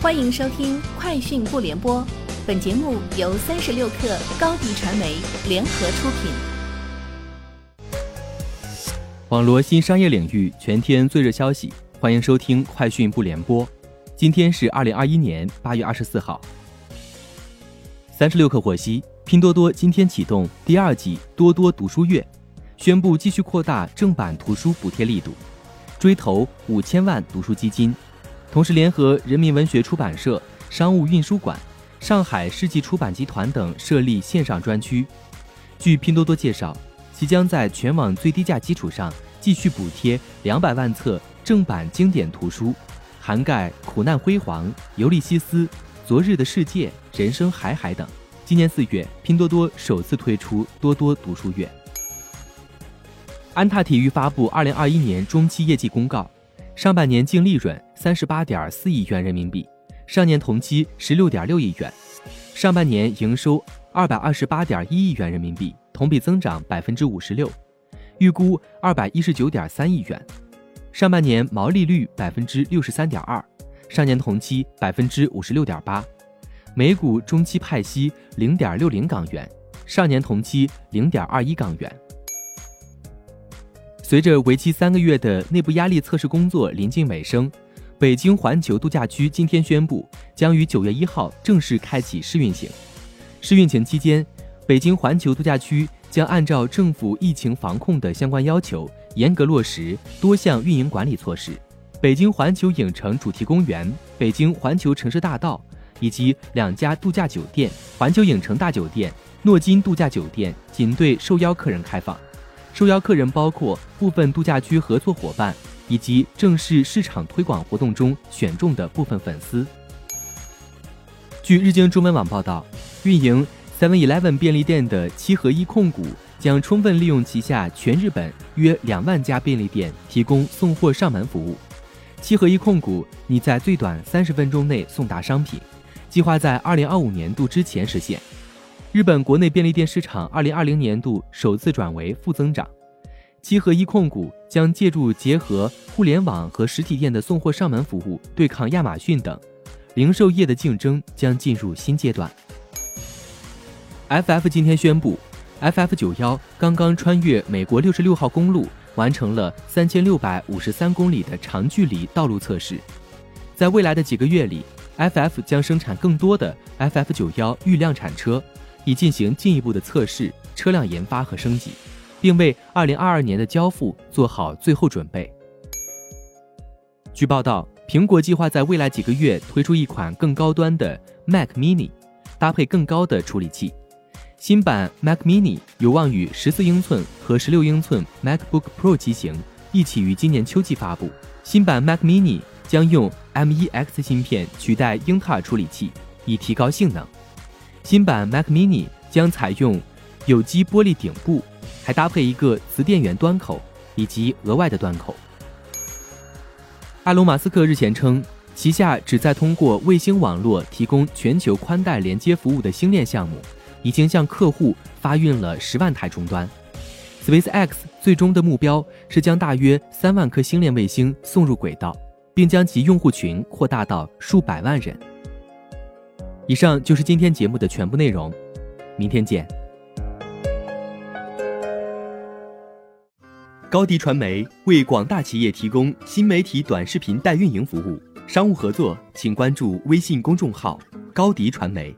欢迎收听《快讯不联播》，本节目由三十六克高低传媒联合出品。网罗新商业领域全天最热消息，欢迎收听《快讯不联播》。今天是二零二一年八月二十四号。三十六克获悉，拼多多今天启动第二季多多读书月，宣布继续扩大正版图书补贴力度，追投五千万读书基金。同时，联合人民文学出版社、商务印书馆、上海世纪出版集团等设立线上专区。据拼多多介绍，即将在全网最低价基础上继续补贴两百万册正版经典图书，涵盖《苦难辉煌》《尤利西斯》《昨日的世界》《人生海海》等。今年四月，拼多多首次推出多多读书月。安踏体育发布二零二一年中期业绩公告。上半年净利润三十八点四亿元人民币，上年同期十六点六亿元；上半年营收二百二十八点一亿元人民币，同比增长百分之五十六，预估二百一十九点三亿元；上半年毛利率百分之六十三点二，上年同期百分之五十六点八；每股中期派息零点六零港元，上年同期零点二一港元。随着为期三个月的内部压力测试工作临近尾声，北京环球度假区今天宣布，将于九月一号正式开启试运行。试运行期间，北京环球度假区将按照政府疫情防控的相关要求，严格落实多项运营管理措施。北京环球影城主题公园、北京环球城市大道以及两家度假酒店——环球影城大酒店、诺金度假酒店——仅对受邀客人开放。受邀客人包括部分度假区合作伙伴以及正式市场推广活动中选中的部分粉丝。据日经中文网报道，运营 Seven Eleven 便利店的七合一控股将充分利用旗下全日本约两万家便利店提供送货上门服务。七合一控股拟在最短三十分钟内送达商品，计划在二零二五年度之前实现。日本国内便利店市场二零二零年度首次转为负增长，七合一控股将借助结合互联网和实体店的送货上门服务，对抗亚马逊等零售业的竞争将进入新阶段。FF 今天宣布，FF 九幺刚刚穿越美国六十六号公路，完成了三千六百五十三公里的长距离道路测试，在未来的几个月里，FF 将生产更多的 FF 九幺预量产车。以进行进一步的测试、车辆研发和升级，并为二零二二年的交付做好最后准备。据报道，苹果计划在未来几个月推出一款更高端的 Mac Mini，搭配更高的处理器。新版 Mac Mini 有望与十四英寸和十六英寸 MacBook Pro 机型一起于今年秋季发布。新版 Mac Mini 将用 M1X 芯片取代英特尔处理器，以提高性能。新版 Mac Mini 将采用有机玻璃顶部，还搭配一个磁电源端口以及额外的端口。埃隆·马斯克日前称，旗下旨在通过卫星网络提供全球宽带连接服务的星链项目，已经向客户发运了十万台终端。SpaceX 最终的目标是将大约三万颗星链卫星送入轨道，并将其用户群扩大到数百万人。以上就是今天节目的全部内容，明天见。高迪传媒为广大企业提供新媒体短视频代运营服务，商务合作请关注微信公众号“高迪传媒”。